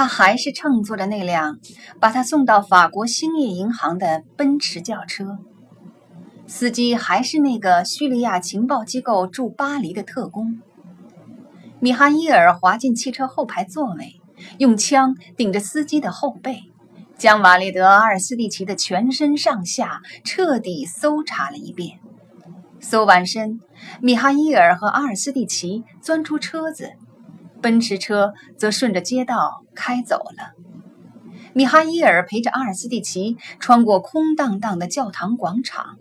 他还是乘坐着那辆把他送到法国兴业银行的奔驰轿车，司机还是那个叙利亚情报机构驻巴黎的特工。米哈伊尔滑进汽车后排座位，用枪顶着司机的后背，将瓦列德·阿尔斯蒂奇的全身上下彻底搜查了一遍。搜完身，米哈伊尔和阿尔斯蒂奇钻出车子。奔驰车则顺着街道开走了。米哈伊尔陪着阿尔斯蒂奇穿过空荡荡的教堂广场，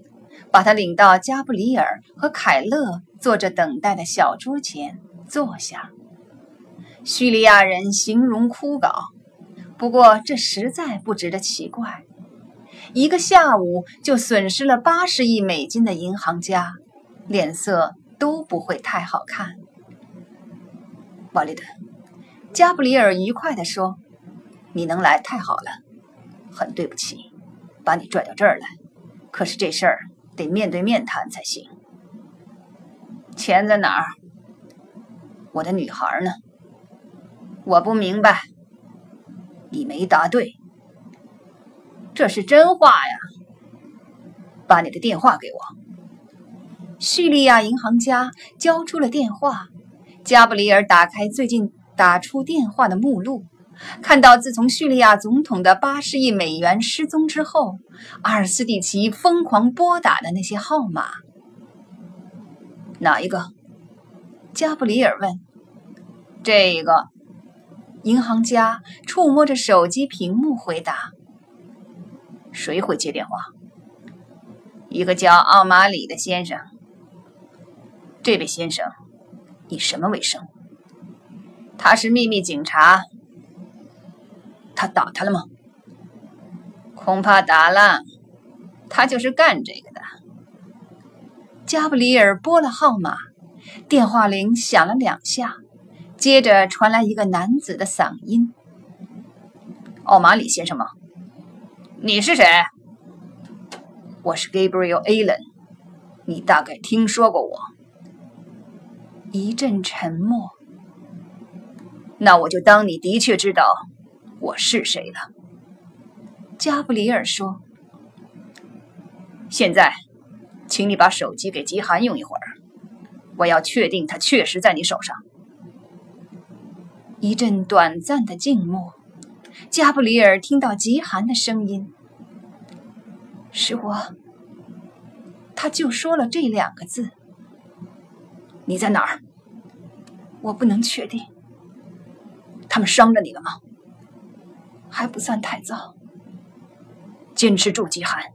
把他领到加布里尔和凯勒坐着等待的小桌前坐下。叙利亚人形容枯槁，不过这实在不值得奇怪。一个下午就损失了八十亿美金的银行家，脸色都不会太好看。瓦利德，加布里尔愉快地说：“你能来太好了。很对不起，把你拽到这儿来。可是这事儿得面对面谈才行。钱在哪儿？我的女孩呢？我不明白。你没答对。这是真话呀。把你的电话给我。”叙利亚银行家交出了电话。加布里尔打开最近打出电话的目录，看到自从叙利亚总统的八十亿美元失踪之后，阿尔斯蒂奇疯狂拨打的那些号码。哪一个？加布里尔问。这个。银行家触摸着手机屏幕回答。谁会接电话？一个叫奥马里的先生。这位先生。以什么为生？他是秘密警察。他打他了吗？恐怕打了。他就是干这个的。加布里尔拨了号码，电话铃响了两下，接着传来一个男子的嗓音：“奥马里先生吗？你是谁？我是 Gabriel Allen。你大概听说过我。”一阵沉默。那我就当你的确知道我是谁了。加布里尔说：“现在，请你把手机给吉寒用一会儿，我要确定他确实在你手上。”一阵短暂的静默。加布里尔听到极寒的声音：“是我。”他就说了这两个字。你在哪儿？我不能确定。他们伤着你了吗？还不算太糟。坚持住，季寒，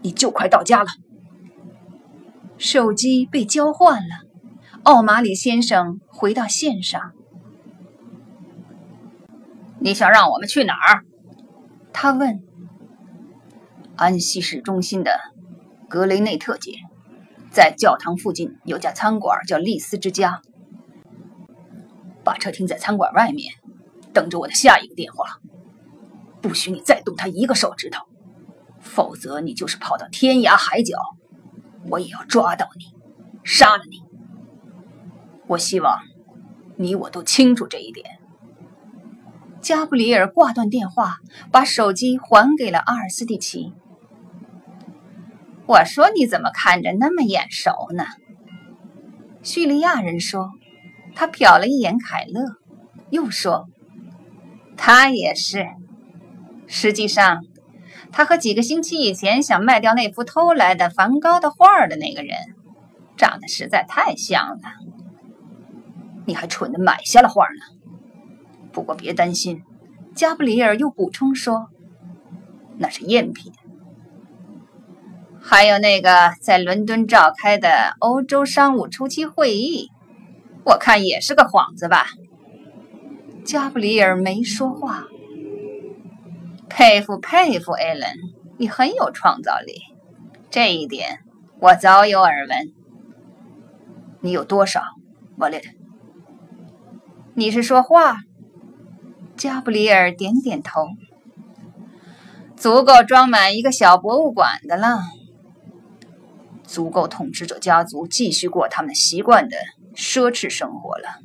你就快到家了。手机被交换了，奥马里先生回到线上。你想让我们去哪儿？他问。安息市中心的格雷内特街。在教堂附近有家餐馆，叫丽丝之家。把车停在餐馆外面，等着我的下一个电话。不许你再动他一个手指头，否则你就是跑到天涯海角，我也要抓到你，杀了你。我希望你我都清楚这一点。加布里尔挂断电话，把手机还给了阿尔斯蒂奇。我说：“你怎么看着那么眼熟呢？”叙利亚人说。他瞟了一眼凯勒，又说：“他也是。实际上，他和几个星期以前想卖掉那幅偷来的梵高的画的那个人，长得实在太像了。你还蠢的买下了画呢。不过别担心。”加布里尔又补充说：“那是赝品。”还有那个在伦敦召开的欧洲商务初期会议，我看也是个幌子吧。加布里尔没说话。佩服佩服，艾伦，你很有创造力，这一点我早有耳闻。你有多少，瓦列特？你是说话？加布里尔点点头。足够装满一个小博物馆的了。足够统治者家族继续过他们习惯的奢侈生活了，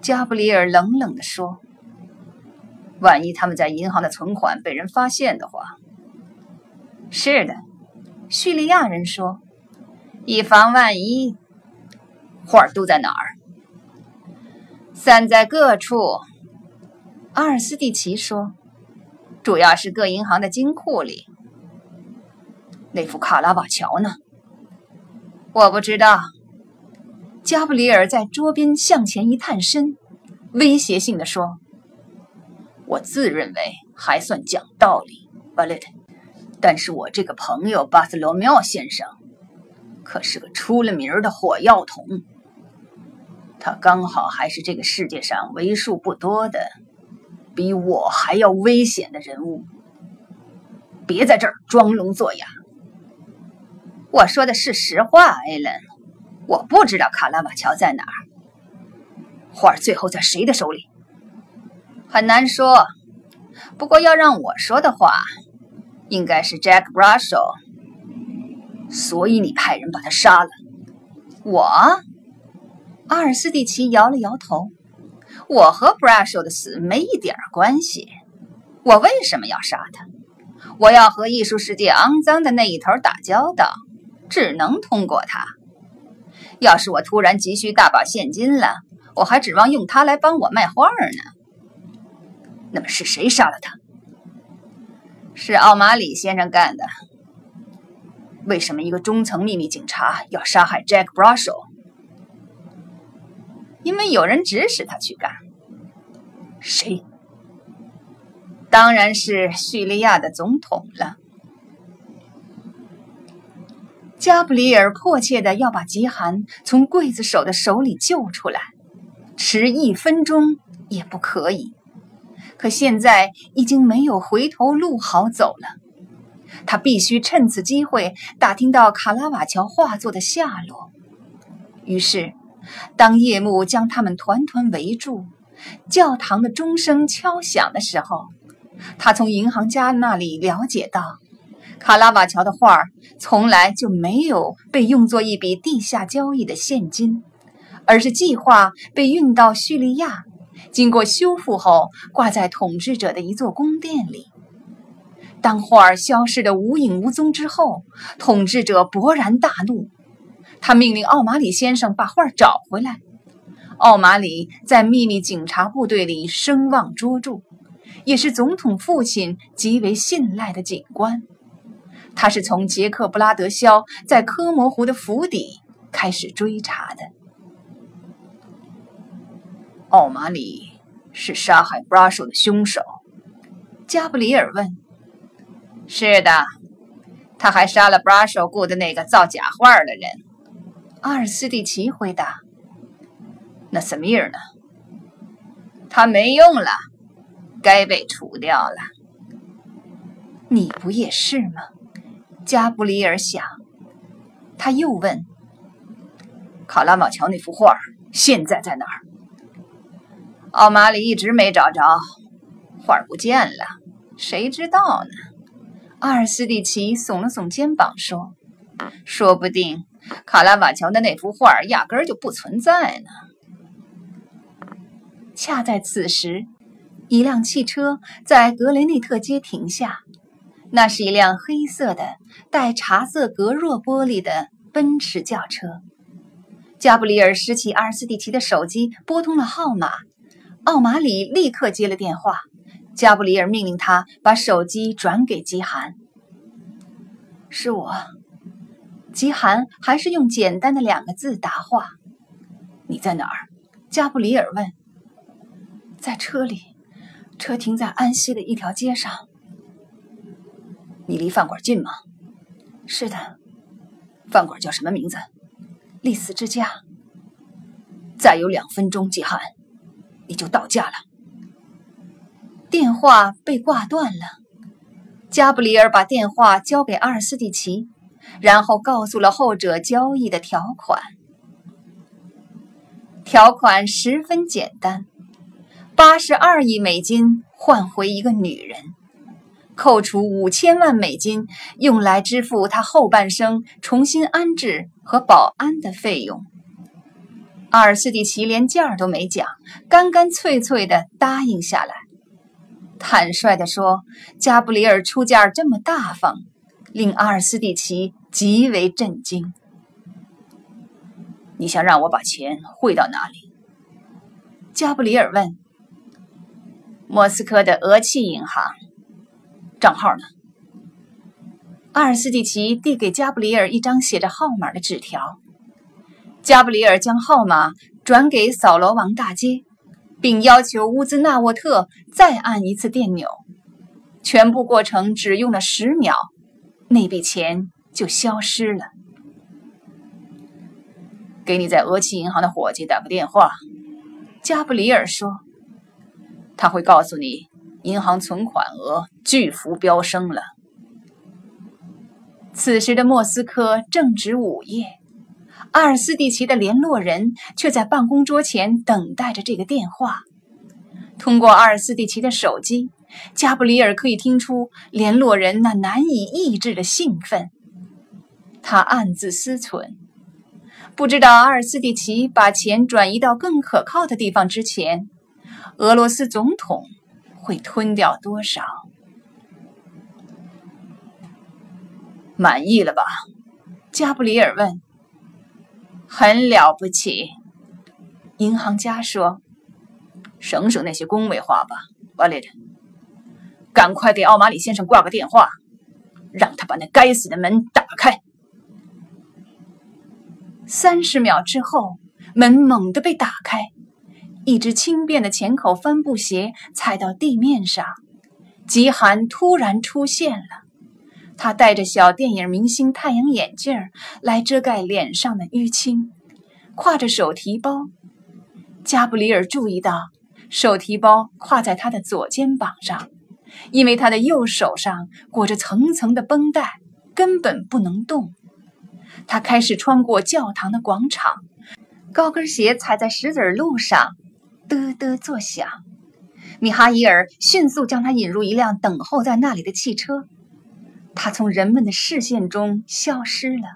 加布里尔冷冷地说：“万一他们在银行的存款被人发现的话。是的，叙利亚人说，以防万一。画都在哪儿？散在各处。阿尔斯蒂奇说，主要是各银行的金库里。那幅卡拉瓦乔呢？我不知道。加布里尔在桌边向前一探身，威胁性的说：“我自认为还算讲道理，巴列特，但是我这个朋友巴斯罗缪先生，可是个出了名的火药桶。他刚好还是这个世界上为数不多的比我还要危险的人物。别在这儿装聋作哑。”我说的是实话，艾伦。我不知道卡拉瓦乔在哪儿。画最后在谁的手里？很难说。不过要让我说的话，应该是 Jack Bradshaw。所以你派人把他杀了。我？阿尔斯蒂奇摇了摇头。我和 Bradshaw 的死没一点关系。我为什么要杀他？我要和艺术世界肮脏的那一头打交道。只能通过他。要是我突然急需大把现金了，我还指望用它来帮我卖画呢。那么是谁杀了他？是奥马里先生干的。为什么一个中层秘密警察要杀害 Jack Bradshaw？因为有人指使他去干。谁？当然是叙利亚的总统了。加布里尔迫切的要把吉罕从刽子手的手里救出来，迟一分钟也不可以。可现在已经没有回头路好走了，他必须趁此机会打听到卡拉瓦乔画作的下落。于是，当夜幕将他们团团围住，教堂的钟声敲响的时候，他从银行家那里了解到。卡拉瓦乔的画从来就没有被用作一笔地下交易的现金，而是计划被运到叙利亚，经过修复后挂在统治者的一座宫殿里。当画儿消失得无影无踪之后，统治者勃然大怒，他命令奥马里先生把画找回来。奥马里在秘密警察部队里声望卓著，也是总统父亲极为信赖的警官。他是从杰克布拉德肖在科摩湖的府邸开始追查的。奥马里是杀害布拉手的凶手，加布里尔问。是的，他还杀了布拉手雇的那个造假画的人。阿尔斯蒂奇回答。那萨米尔呢？他没用了，该被除掉了。你不也是吗？加布里尔想，他又问：“卡拉马乔那幅画现在在哪儿？”奥马里一直没找着，画不见了，谁知道呢？阿尔斯蒂奇耸了耸肩膀说：“说不定卡拉瓦乔的那幅画压根儿就不存在呢。”恰在此时，一辆汽车在格雷内特街停下。那是一辆黑色的带茶色隔热玻璃的奔驰轿车。加布里尔拾起阿尔斯蒂奇的手机，拨通了号码。奥马里立刻接了电话。加布里尔命令他把手机转给基寒。是我。基寒还是用简单的两个字答话：“你在哪儿？”加布里尔问。在车里，车停在安息的一条街上。你离饭馆近吗？是的，饭馆叫什么名字？丽丝之家。再有两分钟，季汉，你就到家了。电话被挂断了。加布里尔把电话交给阿尔斯蒂奇，然后告诉了后者交易的条款。条款十分简单：八十二亿美金换回一个女人。扣除五千万美金，用来支付他后半生重新安置和保安的费用。阿尔斯蒂奇连价儿都没讲，干干脆脆地答应下来。坦率地说，加布里尔出价这么大方，令阿尔斯蒂奇极为震惊。你想让我把钱汇到哪里？加布里尔问。莫斯科的俄气银行。账号呢？阿尔斯蒂奇递给加布里尔一张写着号码的纸条。加布里尔将号码转给扫罗王大街，并要求乌兹纳沃特再按一次电钮。全部过程只用了十秒，那笔钱就消失了。给你在俄气银行的伙计打个电话，加布里尔说，他会告诉你银行存款额巨幅飙升了。此时的莫斯科正值午夜，阿尔斯蒂奇的联络人却在办公桌前等待着这个电话。通过阿尔斯蒂奇的手机，加布里尔可以听出联络人那难以抑制的兴奋。他暗自思忖。不知道阿尔斯蒂奇把钱转移到更可靠的地方之前，俄罗斯总统会吞掉多少？满意了吧？加布里尔问。很了不起，银行家说。省省那些恭维话吧，瓦列特。赶快给奥马里先生挂个电话，让他把那该死的门打开。三十秒之后，门猛地被打开，一只轻便的浅口帆布鞋踩到地面上。极寒突然出现了，他戴着小电影明星太阳眼镜来遮盖脸上的淤青，挎着手提包。加布里尔注意到，手提包挎在他的左肩膀上，因为他的右手上裹着层层的绷带，根本不能动。他开始穿过教堂的广场，高跟鞋踩在石子路上，嘚嘚作响。米哈伊尔迅速将他引入一辆等候在那里的汽车，他从人们的视线中消失了。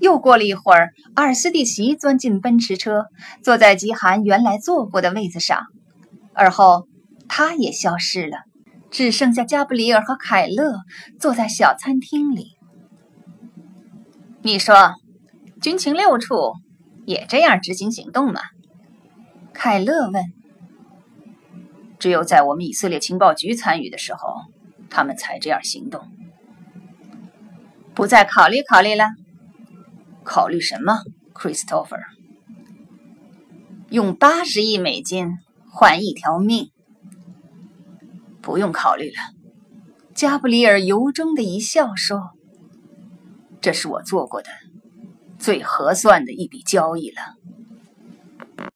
又过了一会儿，阿尔斯蒂奇钻进奔驰车，坐在吉寒原来坐过的位子上，而后他也消失了，只剩下加布里尔和凯勒坐在小餐厅里。你说，军情六处也这样执行行动吗？凯勒问。只有在我们以色列情报局参与的时候，他们才这样行动。不再考虑考虑了？考虑什么，Christopher？用八十亿美金换一条命？不用考虑了。加布里尔由衷的一笑说。这是我做过的最合算的一笔交易了。